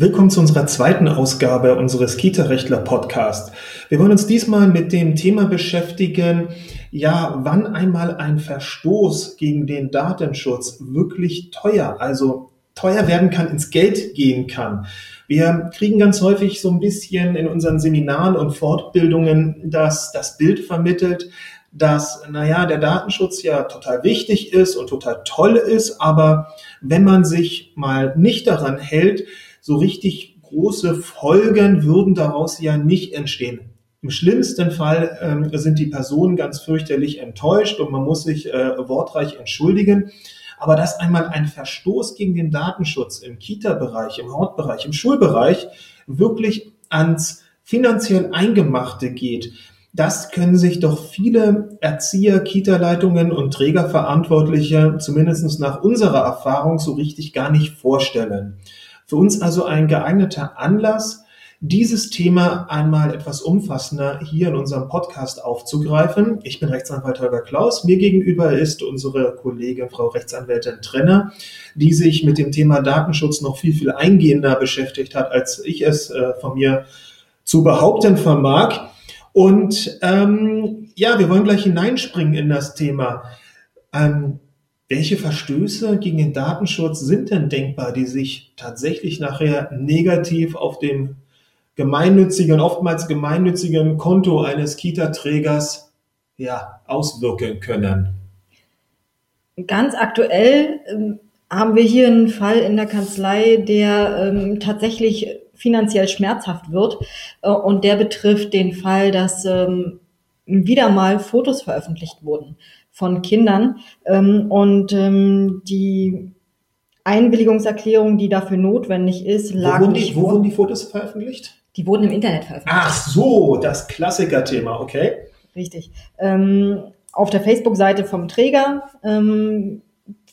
Willkommen zu unserer zweiten Ausgabe unseres Kita-Rechtler Podcast. Wir wollen uns diesmal mit dem Thema beschäftigen, ja, wann einmal ein Verstoß gegen den Datenschutz wirklich teuer, also teuer werden kann, ins Geld gehen kann. Wir kriegen ganz häufig so ein bisschen in unseren Seminaren und Fortbildungen das, das Bild vermittelt, dass, naja, der Datenschutz ja total wichtig ist und total toll ist, aber wenn man sich mal nicht daran hält, so richtig große Folgen würden daraus ja nicht entstehen. Im schlimmsten Fall ähm, sind die Personen ganz fürchterlich enttäuscht und man muss sich äh, wortreich entschuldigen. Aber dass einmal ein Verstoß gegen den Datenschutz im Kita-Bereich, im Hautbereich, im Schulbereich wirklich ans finanziell Eingemachte geht, das können sich doch viele Erzieher, Kita-Leitungen und Trägerverantwortliche zumindest nach unserer Erfahrung so richtig gar nicht vorstellen. Für uns also ein geeigneter Anlass, dieses Thema einmal etwas umfassender hier in unserem Podcast aufzugreifen. Ich bin Rechtsanwalt Holger Klaus. Mir gegenüber ist unsere Kollegin Frau Rechtsanwältin Trenner, die sich mit dem Thema Datenschutz noch viel, viel eingehender beschäftigt hat, als ich es äh, von mir zu behaupten vermag. Und ähm, ja, wir wollen gleich hineinspringen in das Thema. Ähm, welche Verstöße gegen den Datenschutz sind denn denkbar, die sich tatsächlich nachher negativ auf dem gemeinnützigen, oftmals gemeinnützigen Konto eines Kita-Trägers ja, auswirken können? Ganz aktuell ähm, haben wir hier einen Fall in der Kanzlei, der ähm, tatsächlich finanziell schmerzhaft wird. Äh, und der betrifft den Fall, dass ähm, wieder mal Fotos veröffentlicht wurden von Kindern. Ähm, und ähm, die Einwilligungserklärung, die dafür notwendig ist, lag wo wurden die, Wo wurden die Fotos veröffentlicht? Die wurden im Internet veröffentlicht. Ach so, das Klassikerthema, okay. Richtig. Ähm, auf der Facebook-Seite vom Träger ähm,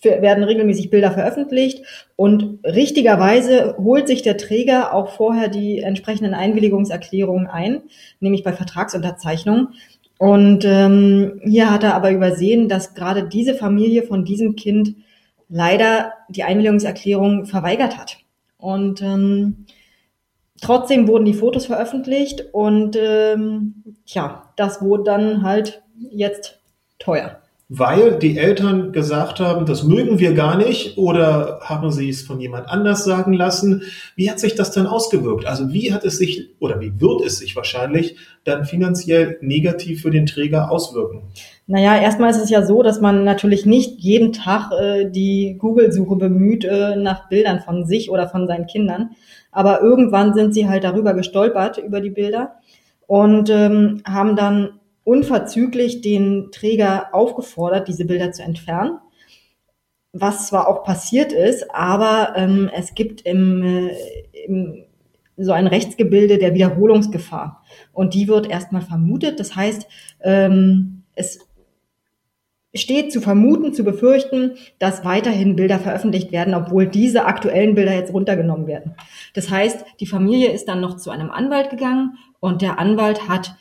werden regelmäßig Bilder veröffentlicht und richtigerweise holt sich der Träger auch vorher die entsprechenden Einwilligungserklärungen ein, nämlich bei Vertragsunterzeichnung. Und ähm, hier hat er aber übersehen, dass gerade diese Familie von diesem Kind leider die Einwilligungserklärung verweigert hat. Und ähm, trotzdem wurden die Fotos veröffentlicht und ähm, tja, das wurde dann halt jetzt teuer weil die Eltern gesagt haben, das mögen wir gar nicht oder haben sie es von jemand anders sagen lassen. Wie hat sich das dann ausgewirkt? Also wie hat es sich oder wie wird es sich wahrscheinlich dann finanziell negativ für den Träger auswirken? Naja, erstmal ist es ja so, dass man natürlich nicht jeden Tag äh, die Google-Suche bemüht äh, nach Bildern von sich oder von seinen Kindern. Aber irgendwann sind sie halt darüber gestolpert, über die Bilder und ähm, haben dann unverzüglich den Träger aufgefordert, diese Bilder zu entfernen. Was zwar auch passiert ist, aber ähm, es gibt im, äh, im, so ein Rechtsgebilde der Wiederholungsgefahr. Und die wird erstmal vermutet. Das heißt, ähm, es steht zu vermuten, zu befürchten, dass weiterhin Bilder veröffentlicht werden, obwohl diese aktuellen Bilder jetzt runtergenommen werden. Das heißt, die Familie ist dann noch zu einem Anwalt gegangen und der Anwalt hat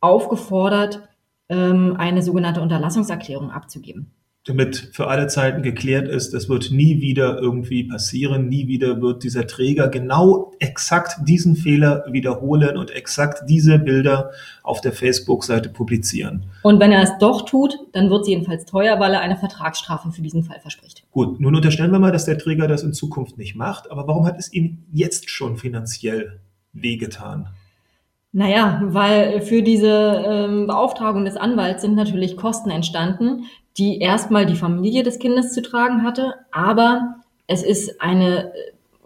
aufgefordert, ähm, eine sogenannte Unterlassungserklärung abzugeben. Damit für alle Zeiten geklärt ist, es wird nie wieder irgendwie passieren, nie wieder wird dieser Träger genau exakt diesen Fehler wiederholen und exakt diese Bilder auf der Facebook-Seite publizieren. Und wenn er es doch tut, dann wird es jedenfalls teuer, weil er eine Vertragsstrafe für diesen Fall verspricht. Gut, nun unterstellen wir mal, dass der Träger das in Zukunft nicht macht, aber warum hat es ihm jetzt schon finanziell wehgetan? Naja, weil für diese ähm, Beauftragung des Anwalts sind natürlich Kosten entstanden, die erstmal die Familie des Kindes zu tragen hatte, aber es ist eine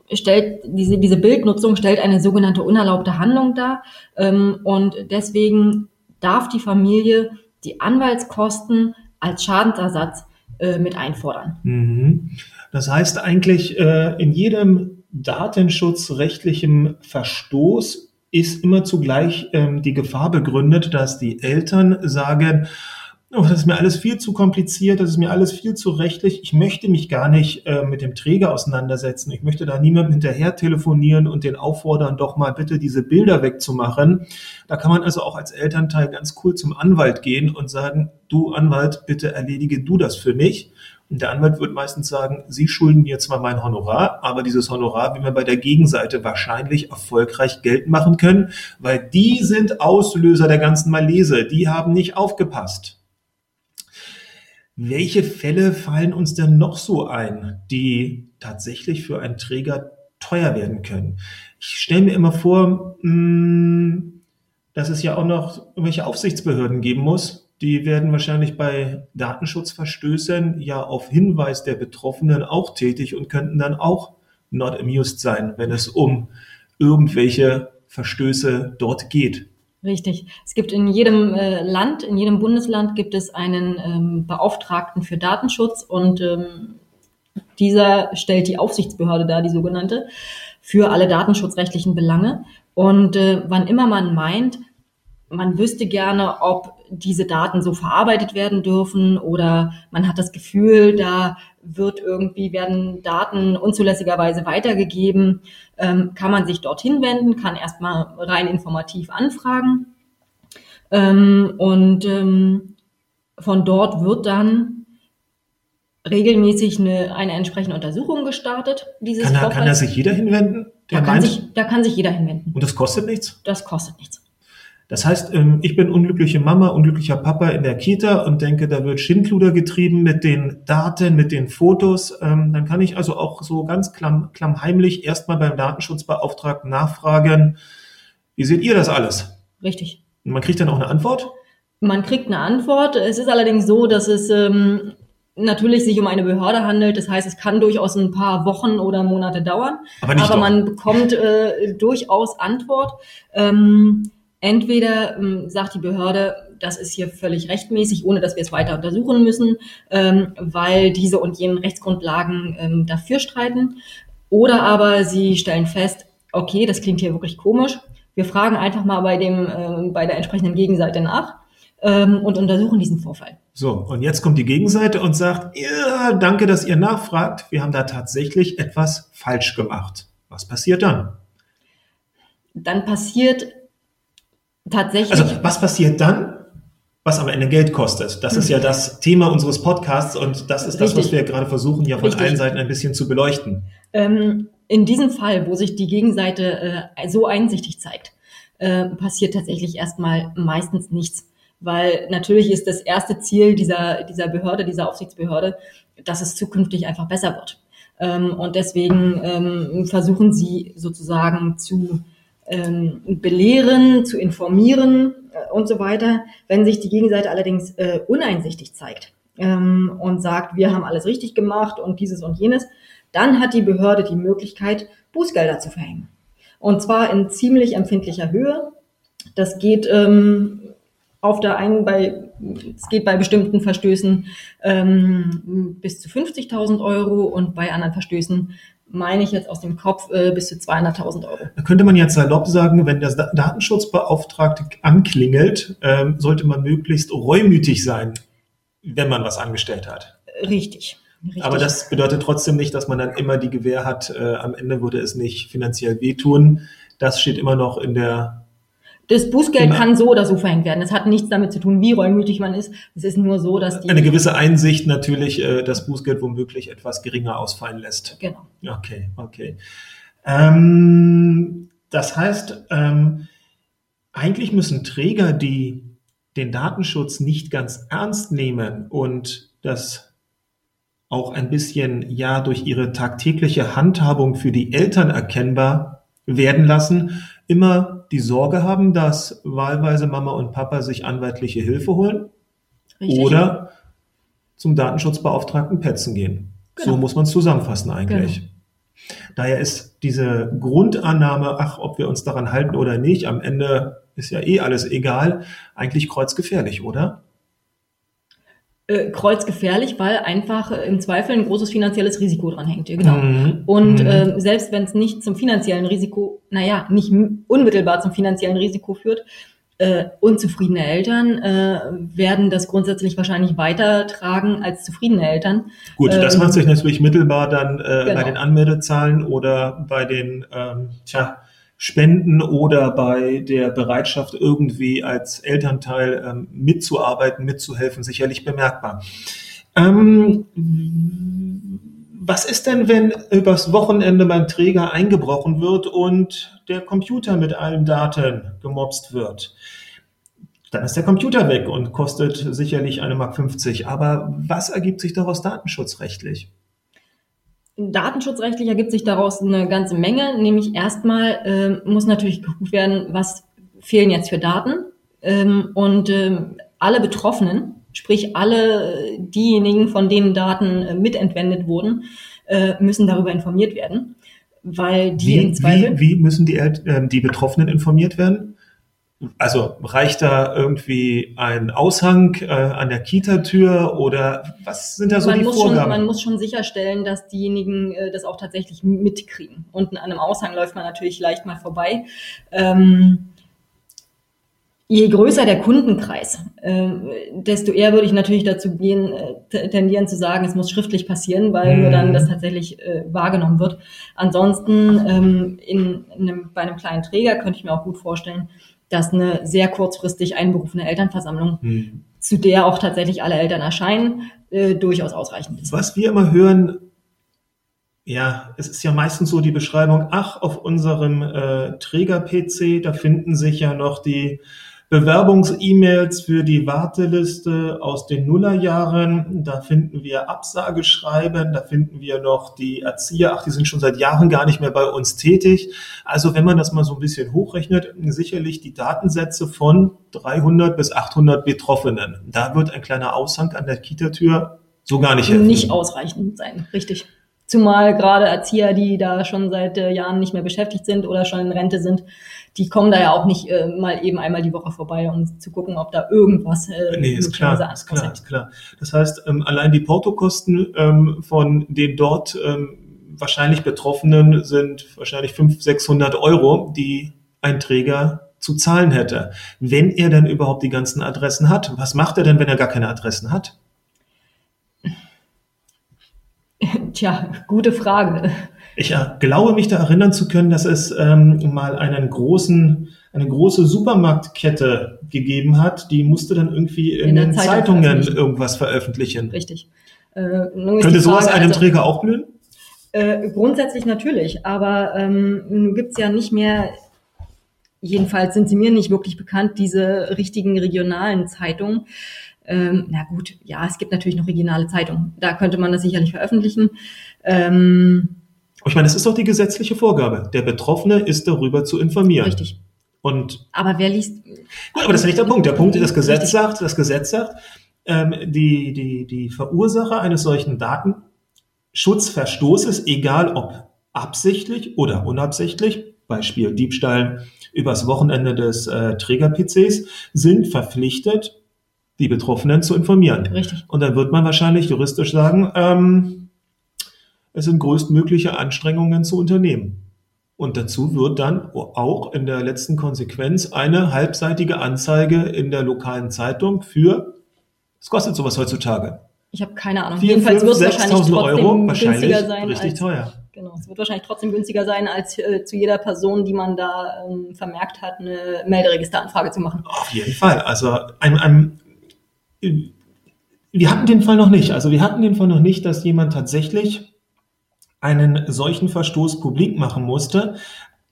äh, stellt diese diese Bildnutzung stellt eine sogenannte unerlaubte Handlung dar ähm, und deswegen darf die Familie die Anwaltskosten als Schadensersatz äh, mit einfordern. Mhm. Das heißt eigentlich äh, in jedem datenschutzrechtlichen Verstoß ist immer zugleich ähm, die Gefahr begründet, dass die Eltern sagen, oh, das ist mir alles viel zu kompliziert, das ist mir alles viel zu rechtlich, ich möchte mich gar nicht äh, mit dem Träger auseinandersetzen, ich möchte da niemandem hinterher telefonieren und den auffordern, doch mal bitte diese Bilder wegzumachen. Da kann man also auch als Elternteil ganz cool zum Anwalt gehen und sagen, du Anwalt, bitte erledige du das für mich. Der Anwalt wird meistens sagen, Sie schulden mir zwar mein Honorar, aber dieses Honorar, wie wir bei der Gegenseite wahrscheinlich erfolgreich Geld machen können, weil die sind Auslöser der ganzen Malese, die haben nicht aufgepasst. Welche Fälle fallen uns denn noch so ein, die tatsächlich für einen Träger teuer werden können? Ich stelle mir immer vor, hm, dass es ja auch noch irgendwelche Aufsichtsbehörden geben muss, die werden wahrscheinlich bei Datenschutzverstößen ja auf Hinweis der Betroffenen auch tätig und könnten dann auch not amused sein, wenn es um irgendwelche Verstöße dort geht. Richtig. Es gibt in jedem äh, Land, in jedem Bundesland gibt es einen ähm, Beauftragten für Datenschutz und ähm, dieser stellt die Aufsichtsbehörde dar, die sogenannte, für alle datenschutzrechtlichen Belange. Und äh, wann immer man meint, man wüsste gerne, ob diese Daten so verarbeitet werden dürfen oder man hat das Gefühl, da wird irgendwie, werden Daten unzulässigerweise weitergegeben, ähm, kann man sich dorthin wenden, kann erstmal rein informativ anfragen. Ähm, und ähm, von dort wird dann regelmäßig eine, eine entsprechende Untersuchung gestartet. Dieses kann, er, kann da sich jeder hinwenden? Da kann, sich, da kann sich jeder hinwenden. Und das kostet nichts? Das kostet nichts. Das heißt, ähm, ich bin unglückliche Mama, unglücklicher Papa in der Kita und denke, da wird Schindluder getrieben mit den Daten, mit den Fotos. Ähm, dann kann ich also auch so ganz klamm, klammheimlich erstmal beim Datenschutzbeauftragten nachfragen, wie seht ihr das alles? Richtig. Und man kriegt dann auch eine Antwort? Man kriegt eine Antwort. Es ist allerdings so, dass es ähm, natürlich sich um eine Behörde handelt. Das heißt, es kann durchaus ein paar Wochen oder Monate dauern. Aber, nicht Aber man bekommt äh, durchaus Antwort. Ähm, Entweder ähm, sagt die Behörde, das ist hier völlig rechtmäßig, ohne dass wir es weiter untersuchen müssen, ähm, weil diese und jenen Rechtsgrundlagen ähm, dafür streiten. Oder aber sie stellen fest, okay, das klingt hier wirklich komisch. Wir fragen einfach mal bei dem, äh, bei der entsprechenden Gegenseite nach ähm, und untersuchen diesen Vorfall. So, und jetzt kommt die Gegenseite und sagt, ja, danke, dass ihr nachfragt. Wir haben da tatsächlich etwas falsch gemacht. Was passiert dann? Dann passiert Tatsächlich. Also was passiert dann, was am Ende Geld kostet? Das ist ja das Thema unseres Podcasts und das ist das, was wir gerade versuchen, ja von Richtig. allen Seiten ein bisschen zu beleuchten. Ähm, in diesem Fall, wo sich die Gegenseite äh, so einsichtig zeigt, äh, passiert tatsächlich erstmal meistens nichts. Weil natürlich ist das erste Ziel dieser, dieser Behörde, dieser Aufsichtsbehörde, dass es zukünftig einfach besser wird. Ähm, und deswegen ähm, versuchen sie sozusagen zu ähm, belehren, zu informieren äh, und so weiter. Wenn sich die Gegenseite allerdings äh, uneinsichtig zeigt ähm, und sagt, wir haben alles richtig gemacht und dieses und jenes, dann hat die Behörde die Möglichkeit, Bußgelder zu verhängen. Und zwar in ziemlich empfindlicher Höhe. Das geht ähm, auf der einen bei, es geht bei bestimmten Verstößen ähm, bis zu 50.000 Euro und bei anderen Verstößen meine ich jetzt aus dem Kopf, äh, bis zu 200.000 Euro. Da könnte man jetzt salopp sagen, wenn der Datenschutzbeauftragte anklingelt, ähm, sollte man möglichst reumütig sein, wenn man was angestellt hat. Richtig. Richtig. Aber das bedeutet trotzdem nicht, dass man dann immer die Gewähr hat, äh, am Ende würde es nicht finanziell wehtun. Das steht immer noch in der das Bußgeld genau. kann so oder so verhängt werden. Es hat nichts damit zu tun, wie reumütig man ist. Es ist nur so, dass die eine gewisse Einsicht natürlich äh, das Bußgeld womöglich etwas geringer ausfallen lässt. Genau. Okay, okay. Ähm, das heißt, ähm, eigentlich müssen Träger, die den Datenschutz nicht ganz ernst nehmen und das auch ein bisschen ja durch ihre tagtägliche Handhabung für die Eltern erkennbar werden lassen, immer die Sorge haben, dass wahlweise Mama und Papa sich anwaltliche Hilfe holen Richtig. oder zum Datenschutzbeauftragten Petzen gehen. Genau. So muss man es zusammenfassen eigentlich. Genau. Daher ist diese Grundannahme, ach, ob wir uns daran halten oder nicht, am Ende ist ja eh alles egal, eigentlich kreuzgefährlich, oder? Äh, kreuzgefährlich, weil einfach äh, im Zweifel ein großes finanzielles Risiko dran hängt. Genau. Mhm. Und. Äh, selbst wenn es nicht zum finanziellen Risiko, naja, nicht unmittelbar zum finanziellen Risiko führt, äh, unzufriedene Eltern äh, werden das grundsätzlich wahrscheinlich weitertragen als zufriedene Eltern. Gut, das ähm, macht sich natürlich mittelbar dann äh, genau. bei den Anmeldezahlen oder bei den, ähm, tja, Spenden oder bei der Bereitschaft, irgendwie als Elternteil ähm, mitzuarbeiten, mitzuhelfen, sicherlich bemerkbar. Ähm, Was ist denn, wenn übers Wochenende beim Träger eingebrochen wird und der Computer mit allen Daten gemobst wird? Dann ist der Computer weg und kostet sicherlich eine Mark 50. Aber was ergibt sich daraus datenschutzrechtlich? Datenschutzrechtlich ergibt sich daraus eine ganze Menge, nämlich erstmal äh, muss natürlich geguckt werden, was fehlen jetzt für Daten ähm, und ähm, alle Betroffenen, sprich alle diejenigen, von denen Daten äh, mitentwendet wurden, äh, müssen darüber informiert werden, weil die wie, im Zweifel wie, wie müssen die, äh, die Betroffenen informiert werden? Also reicht da irgendwie ein Aushang äh, an der Kita-Tür oder was sind da so man die muss Vorgaben? Schon, man muss schon sicherstellen, dass diejenigen äh, das auch tatsächlich mitkriegen. Und an einem Aushang läuft man natürlich leicht mal vorbei. Ähm, je größer der Kundenkreis, äh, desto eher würde ich natürlich dazu gehen, äh, tendieren zu sagen, es muss schriftlich passieren, weil nur dann Mhm. das tatsächlich äh, wahrgenommen wird. Ansonsten ähm, in, in einem, bei einem kleinen Träger könnte ich mir auch gut vorstellen, dass eine sehr kurzfristig einberufene Elternversammlung, Hm. zu der auch tatsächlich alle Eltern erscheinen, äh, durchaus ausreichend ist. Was wir immer hören, ja, es ist ja meistens so die Beschreibung, ach, auf unserem äh, Träger-PC, da finden sich ja noch die Bewerbungs-E-Mails für die Warteliste aus den Nullerjahren. Da finden wir Absageschreiben, da finden wir noch die Erzieher, ach, die sind schon seit Jahren gar nicht mehr bei uns tätig. Also wenn man das mal so ein bisschen hochrechnet, sicherlich die Datensätze von 300 bis 800 Betroffenen. Da wird ein kleiner Aushang an der Kita-Tür so gar nicht helfen. Nicht ausreichend sein, richtig. Zumal gerade Erzieher, die da schon seit äh, Jahren nicht mehr beschäftigt sind oder schon in Rente sind, die kommen da ja auch nicht äh, mal eben einmal die Woche vorbei, um zu gucken, ob da irgendwas äh, Nee, ist klar, ist klar, anfällt. ist klar. Das heißt, ähm, allein die Portokosten ähm, von den dort ähm, wahrscheinlich Betroffenen sind wahrscheinlich 500, 600 Euro, die ein Träger zu zahlen hätte. Wenn er denn überhaupt die ganzen Adressen hat. Was macht er denn, wenn er gar keine Adressen hat? Tja, gute Frage. Ich äh, glaube, mich da erinnern zu können, dass es ähm, mal einen großen, eine große Supermarktkette gegeben hat, die musste dann irgendwie in, In den Zeitung Zeitungen veröffentlichen. irgendwas veröffentlichen. Richtig. Äh, Könnte sowas einem also- Träger auch blühen? Äh, grundsätzlich natürlich, aber ähm, nun gibt's ja nicht mehr, jedenfalls sind sie mir nicht wirklich bekannt, diese richtigen regionalen Zeitungen. Ähm, na gut, ja, es gibt natürlich noch regionale Zeitungen. Da könnte man das sicherlich veröffentlichen. Ähm, Ich meine, das ist doch die gesetzliche Vorgabe. Der Betroffene ist darüber zu informieren. Richtig. Und Aber wer liest? gut, aber das ist nicht der Punkt. Der Punkt, das Gesetz Richtig. sagt, das Gesetz sagt, ähm, die, die, die Verursacher eines solchen Datenschutzverstoßes, egal ob absichtlich oder unabsichtlich, Beispiel Diebstahl übers Wochenende des äh, Träger-PCs, sind verpflichtet, die Betroffenen zu informieren. Richtig. Und dann wird man wahrscheinlich juristisch sagen, ähm, es sind größtmögliche Anstrengungen zu unternehmen. Und dazu wird dann auch in der letzten Konsequenz eine halbseitige Anzeige in der lokalen Zeitung für, es kostet sowas heutzutage. Ich habe keine Ahnung. 4, Jedenfalls 5, wird es wahrscheinlich 6.000 trotzdem Euro, wahrscheinlich günstiger sein. richtig als, teuer. Genau, es wird wahrscheinlich trotzdem günstiger sein, als äh, zu jeder Person, die man da ähm, vermerkt hat, eine Melderegisteranfrage zu machen. Auf jeden Fall. Also ein, ein, wir hatten den Fall noch nicht. Also wir hatten den Fall noch nicht, dass jemand tatsächlich einen solchen Verstoß publik machen musste.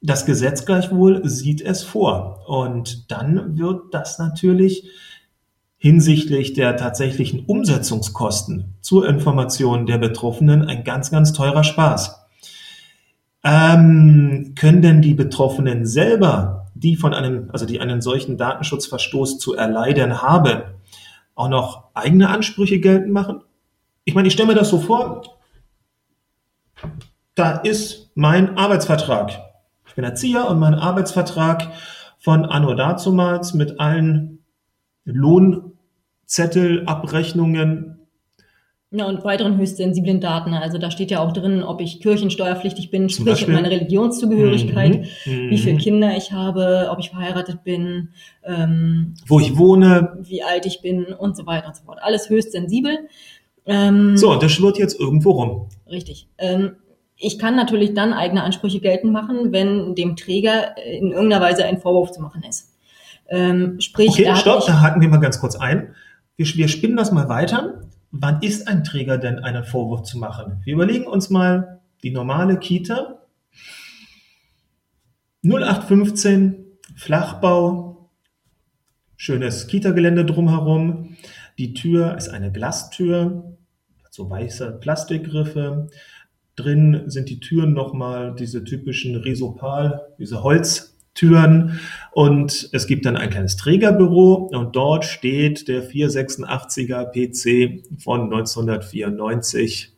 Das Gesetz gleichwohl sieht es vor. Und dann wird das natürlich hinsichtlich der tatsächlichen Umsetzungskosten zur Information der Betroffenen ein ganz, ganz teurer Spaß. Ähm, können denn die Betroffenen selber, die von einem, also die einen solchen Datenschutzverstoß zu erleiden haben, auch noch eigene Ansprüche geltend machen? Ich meine, ich stelle mir das so vor, da ist mein Arbeitsvertrag. Ich bin Erzieher und mein Arbeitsvertrag von Anno dazumals mit allen Lohnzettelabrechnungen Ja, und weiteren höchst sensiblen Daten. Also da steht ja auch drin, ob ich kirchensteuerpflichtig bin, Zum sprich Beispiel? meine Religionszugehörigkeit, Mhm. wie viele Mhm. Kinder ich habe, ob ich verheiratet bin, ähm, wo ich wohne. wie alt ich bin und so weiter und so fort. Alles höchst sensibel. Ähm, So, und das schwirrt jetzt irgendwo rum. Richtig. Ähm, ich kann natürlich dann eigene Ansprüche geltend machen, wenn dem Träger in irgendeiner Weise ein Vorwurf zu machen ist. Ähm, sprich, Okay, stopp, da haken wir mal ganz kurz ein. Wir, wir spinnen das mal weiter. Wann ist ein Träger denn einen Vorwurf zu machen? Wir überlegen uns mal die normale Kita. 0815, Flachbau, schönes Kita-Gelände drumherum. Die Tür ist eine Glastür, so weiße Plastikgriffe. Drin sind die Türen nochmal diese typischen Risopal, diese Holztüren. Und es gibt dann ein kleines Trägerbüro und dort steht der 486er PC von 1994.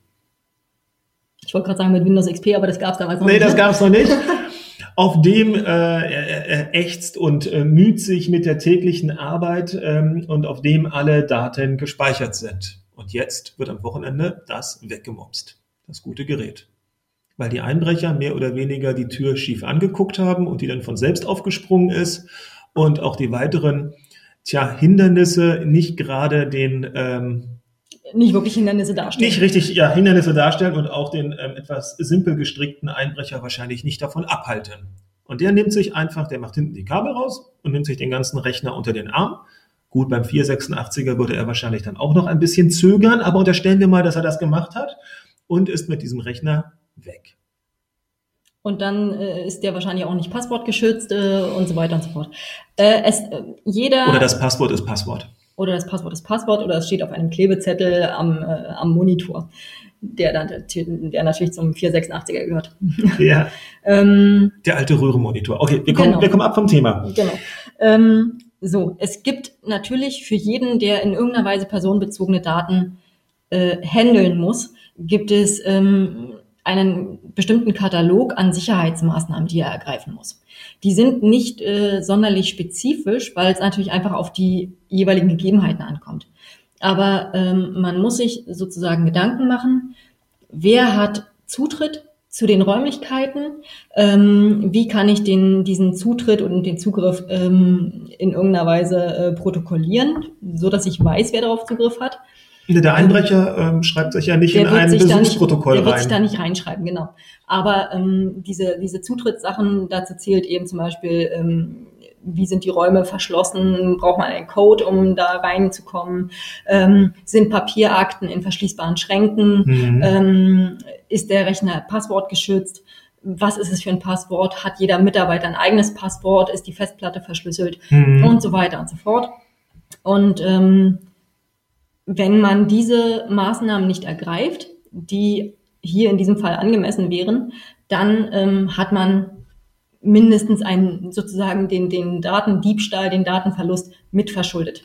Ich wollte gerade sagen mit Windows XP, aber das gab es damals noch nee, nicht. Nee, das gab es noch nicht. auf dem äh, er, er ächzt und äh, müht sich mit der täglichen Arbeit ähm, und auf dem alle Daten gespeichert sind. Und jetzt wird am Wochenende das weggemobst, das gute Gerät. Weil die Einbrecher mehr oder weniger die Tür schief angeguckt haben und die dann von selbst aufgesprungen ist und auch die weiteren tja, Hindernisse nicht gerade den ähm, nicht wirklich Hindernisse darstellen. Nicht richtig, ja, Hindernisse darstellen und auch den ähm, etwas simpel gestrickten Einbrecher wahrscheinlich nicht davon abhalten. Und der nimmt sich einfach, der macht hinten die Kabel raus und nimmt sich den ganzen Rechner unter den Arm. Gut, beim 486er würde er wahrscheinlich dann auch noch ein bisschen zögern, aber unterstellen wir mal, dass er das gemacht hat und ist mit diesem Rechner weg. Und dann äh, ist der wahrscheinlich auch nicht passwortgeschützt äh, und so weiter und so fort. Äh, es, äh, jeder oder das Passwort ist Passwort oder das Passwort ist Passwort oder es steht auf einem Klebezettel am, äh, am Monitor, der dann der natürlich zum 486er gehört. Ja. ähm, der alte Röhrenmonitor. Okay, wir kommen, genau. wir kommen ab vom Thema. Genau. Ähm, so, es gibt natürlich für jeden, der in irgendeiner Weise personenbezogene Daten äh, handeln muss, gibt es ähm, einen bestimmten Katalog an Sicherheitsmaßnahmen, die er ergreifen muss. Die sind nicht äh, sonderlich spezifisch, weil es natürlich einfach auf die jeweiligen Gegebenheiten ankommt. Aber ähm, man muss sich sozusagen Gedanken machen, wer hat Zutritt zu den Räumlichkeiten, ähm, wie kann ich den, diesen Zutritt und den Zugriff ähm, in irgendeiner Weise äh, protokollieren, so dass ich weiß, wer darauf Zugriff hat. Der Einbrecher ähm, schreibt sich ja nicht in ein Besuchsprotokoll rein. Der wird sich da nicht reinschreiben, genau. Aber ähm, diese, diese Zutrittssachen, dazu zählt eben zum Beispiel, ähm, wie sind die Räume verschlossen, braucht man einen Code, um da reinzukommen, ähm, sind Papierakten in verschließbaren Schränken, mhm. ähm, ist der Rechner passwortgeschützt, was ist es für ein Passwort, hat jeder Mitarbeiter ein eigenes Passwort, ist die Festplatte verschlüsselt mhm. und so weiter und so fort. Und ähm, wenn man diese Maßnahmen nicht ergreift, die hier in diesem Fall angemessen wären, dann ähm, hat man mindestens einen sozusagen den, den Datendiebstahl, den Datenverlust mitverschuldet.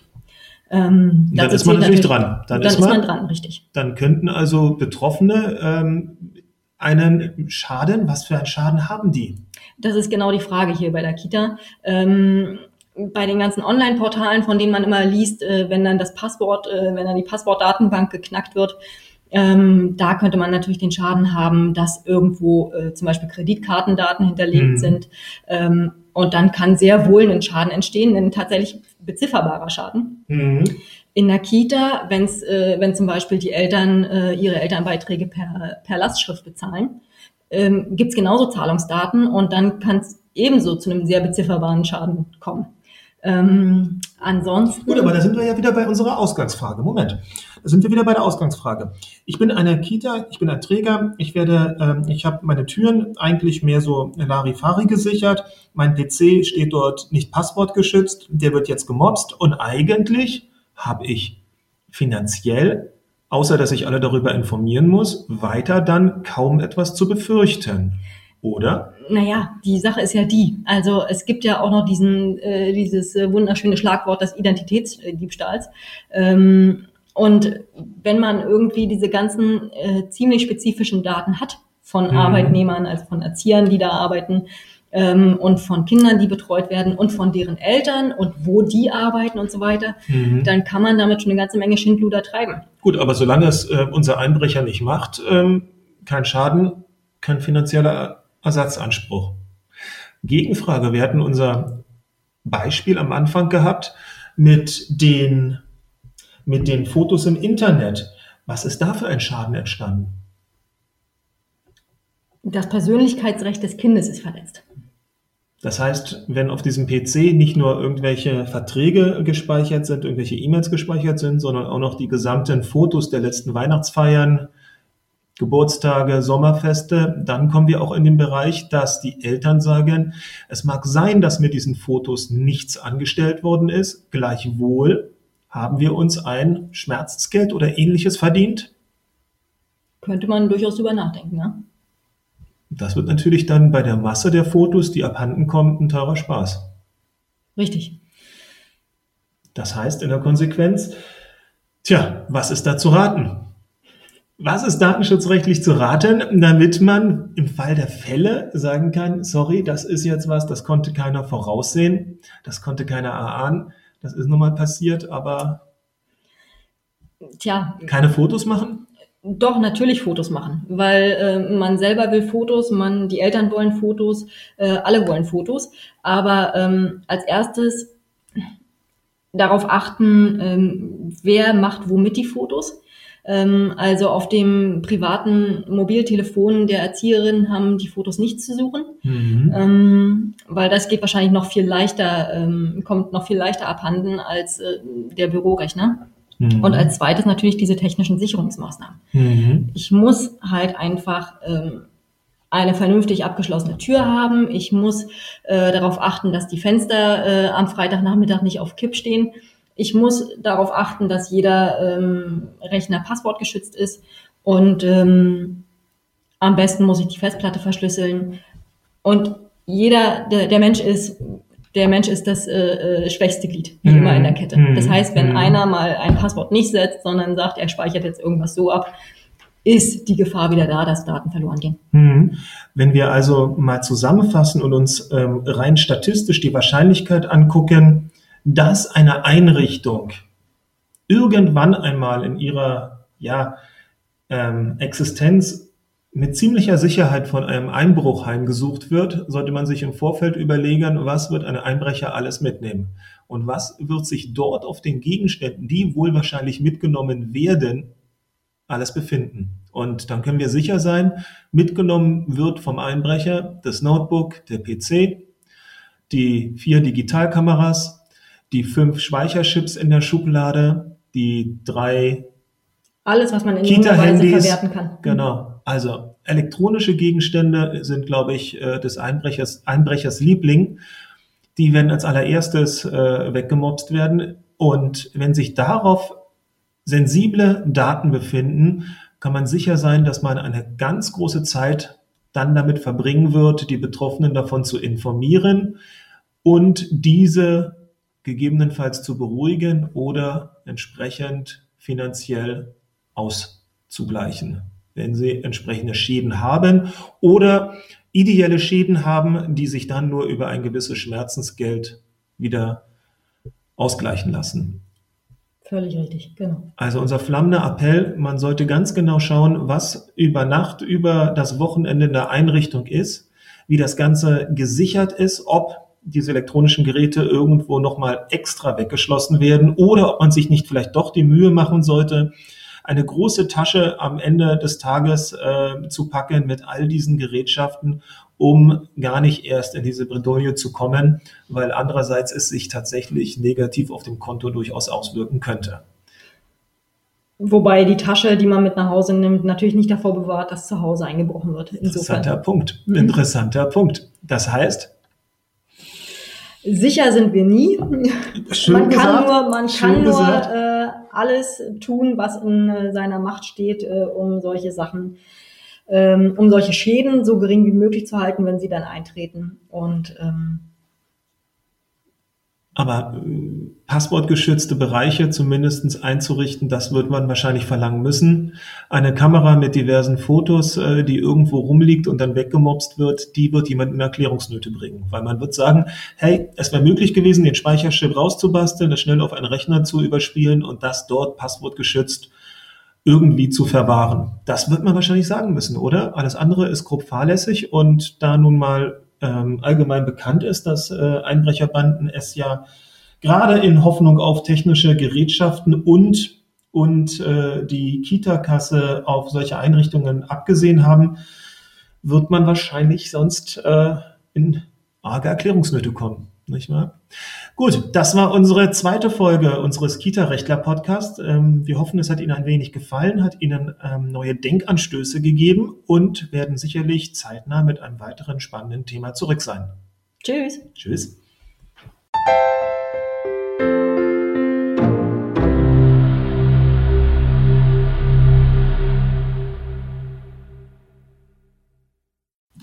Ähm, dann ist man natürlich dran. Dann, dann ist, man, ist, man, dran, richtig. Dann könnten also Betroffene ähm, einen Schaden, was für einen Schaden haben die? Das ist genau die Frage hier bei der Kita. Ähm, bei den ganzen Online-Portalen, von denen man immer liest, äh, wenn dann das Passwort, äh, wenn dann die Passwortdatenbank geknackt wird, ähm, da könnte man natürlich den Schaden haben, dass irgendwo äh, zum Beispiel Kreditkartendaten hinterlegt mhm. sind. Ähm, und dann kann sehr wohl ein Schaden entstehen, ein tatsächlich bezifferbarer Schaden. Mhm. In der Kita, wenn's, äh, wenn zum Beispiel die Eltern äh, ihre Elternbeiträge per, per Lastschrift bezahlen, ähm, gibt es genauso Zahlungsdaten und dann kann es ebenso zu einem sehr bezifferbaren Schaden kommen. Ähm, ansonsten. Gut, aber da sind wir ja wieder bei unserer Ausgangsfrage. Moment. Da sind wir wieder bei der Ausgangsfrage. Ich bin eine Kita, ich bin ein Träger, ich werde, ähm, ich habe meine Türen eigentlich mehr so Larifari gesichert. Mein PC steht dort nicht passwortgeschützt, der wird jetzt gemobst und eigentlich habe ich finanziell, außer dass ich alle darüber informieren muss, weiter dann kaum etwas zu befürchten. Oder? Naja, die Sache ist ja die. Also es gibt ja auch noch diesen, äh, dieses äh, wunderschöne Schlagwort des Identitätsdiebstahls. Ähm, und wenn man irgendwie diese ganzen äh, ziemlich spezifischen Daten hat von mhm. Arbeitnehmern, also von Erziehern, die da arbeiten, ähm, und von Kindern, die betreut werden und von deren Eltern und wo die arbeiten und so weiter, mhm. dann kann man damit schon eine ganze Menge Schindluder treiben. Gut, aber solange es äh, unser Einbrecher nicht macht, ähm, kein Schaden, kein finanzieller Ersatzanspruch. Gegenfrage, wir hatten unser Beispiel am Anfang gehabt mit den, mit den Fotos im Internet. Was ist da für ein Schaden entstanden? Das Persönlichkeitsrecht des Kindes ist verletzt. Das heißt, wenn auf diesem PC nicht nur irgendwelche Verträge gespeichert sind, irgendwelche E-Mails gespeichert sind, sondern auch noch die gesamten Fotos der letzten Weihnachtsfeiern, Geburtstage, Sommerfeste, dann kommen wir auch in den Bereich, dass die Eltern sagen, es mag sein, dass mit diesen Fotos nichts angestellt worden ist, gleichwohl haben wir uns ein Schmerzensgeld oder ähnliches verdient? Könnte man durchaus drüber nachdenken, ja. Das wird natürlich dann bei der Masse der Fotos, die abhanden kommen, ein teurer Spaß. Richtig. Das heißt in der Konsequenz, tja, was ist da zu raten? Was ist datenschutzrechtlich zu raten, damit man im Fall der Fälle sagen kann, sorry, das ist jetzt was, das konnte keiner voraussehen, das konnte keiner erahnen, das ist nun mal passiert, aber Tja. keine Fotos machen? Doch, natürlich Fotos machen, weil äh, man selber will Fotos, man, die Eltern wollen Fotos, äh, alle wollen Fotos, aber ähm, als erstes darauf achten, ähm, wer macht womit die Fotos also auf dem privaten Mobiltelefon der Erzieherin haben die Fotos nichts zu suchen, mhm. ähm, weil das geht wahrscheinlich noch viel leichter, ähm, kommt noch viel leichter abhanden als äh, der Bürorechner. Mhm. Und als zweites natürlich diese technischen Sicherungsmaßnahmen. Mhm. Ich muss halt einfach ähm, eine vernünftig abgeschlossene Tür haben. Ich muss äh, darauf achten, dass die Fenster äh, am Freitagnachmittag nicht auf Kipp stehen. Ich muss darauf achten, dass jeder ähm, Rechner passwortgeschützt ist und ähm, am besten muss ich die Festplatte verschlüsseln. Und jeder, der, der Mensch ist, der Mensch ist das äh, äh, schwächste Glied, wie mhm. immer in der Kette. Mhm. Das heißt, wenn mhm. einer mal ein Passwort nicht setzt, sondern sagt, er speichert jetzt irgendwas so ab, ist die Gefahr wieder da, dass Daten verloren gehen. Mhm. Wenn wir also mal zusammenfassen und uns ähm, rein statistisch die Wahrscheinlichkeit angucken, dass eine Einrichtung irgendwann einmal in ihrer ja, ähm, Existenz mit ziemlicher Sicherheit von einem Einbruch heimgesucht wird, sollte man sich im Vorfeld überlegen, was wird ein Einbrecher alles mitnehmen und was wird sich dort auf den Gegenständen, die wohl wahrscheinlich mitgenommen werden, alles befinden. Und dann können wir sicher sein, mitgenommen wird vom Einbrecher das Notebook, der PC, die vier Digitalkameras, die fünf Speicherchips in der Schublade, die drei alles, was man in irgendeiner Weise verwerten kann. Genau. Also elektronische Gegenstände sind, glaube ich, äh, des Einbrechers, Einbrechers Liebling. Die werden als allererstes äh, weggemobst werden. Und wenn sich darauf sensible Daten befinden, kann man sicher sein, dass man eine ganz große Zeit dann damit verbringen wird, die Betroffenen davon zu informieren und diese gegebenenfalls zu beruhigen oder entsprechend finanziell auszugleichen, wenn sie entsprechende Schäden haben oder ideelle Schäden haben, die sich dann nur über ein gewisses Schmerzensgeld wieder ausgleichen lassen. Völlig richtig, genau. Also unser flammender Appell, man sollte ganz genau schauen, was über Nacht, über das Wochenende in der Einrichtung ist, wie das Ganze gesichert ist, ob diese elektronischen Geräte irgendwo nochmal extra weggeschlossen werden oder ob man sich nicht vielleicht doch die Mühe machen sollte, eine große Tasche am Ende des Tages äh, zu packen mit all diesen Gerätschaften, um gar nicht erst in diese Bredouille zu kommen, weil andererseits es sich tatsächlich negativ auf dem Konto durchaus auswirken könnte. Wobei die Tasche, die man mit nach Hause nimmt, natürlich nicht davor bewahrt, dass zu Hause eingebrochen wird. Insofern. Interessanter Punkt. Interessanter Punkt. Das heißt, Sicher sind wir nie. Schön man kann nur, man kann nur äh, alles tun, was in äh, seiner Macht steht, äh, um solche Sachen, ähm, um solche Schäden so gering wie möglich zu halten, wenn sie dann eintreten. Und ähm, aber äh, passwortgeschützte Bereiche zumindestens einzurichten, das wird man wahrscheinlich verlangen müssen. Eine Kamera mit diversen Fotos, äh, die irgendwo rumliegt und dann weggemobst wird, die wird jemand in Erklärungsnöte bringen. Weil man wird sagen, hey, es wäre möglich gewesen, den Speicherchip rauszubasteln, das schnell auf einen Rechner zu überspielen und das dort passwortgeschützt irgendwie zu verwahren. Das wird man wahrscheinlich sagen müssen, oder? Alles andere ist grob fahrlässig und da nun mal ähm, allgemein bekannt ist, dass äh, Einbrecherbanden es ja gerade in Hoffnung auf technische Gerätschaften und und äh, die Kita-Kasse auf solche Einrichtungen abgesehen haben, wird man wahrscheinlich sonst äh, in arge Erklärungsnöte kommen, nicht wahr? Gut, das war unsere zweite Folge unseres Kita-Rechtler-Podcasts. Ähm, wir hoffen, es hat Ihnen ein wenig gefallen, hat Ihnen ähm, neue Denkanstöße gegeben und werden sicherlich zeitnah mit einem weiteren spannenden Thema zurück sein. Tschüss. Tschüss.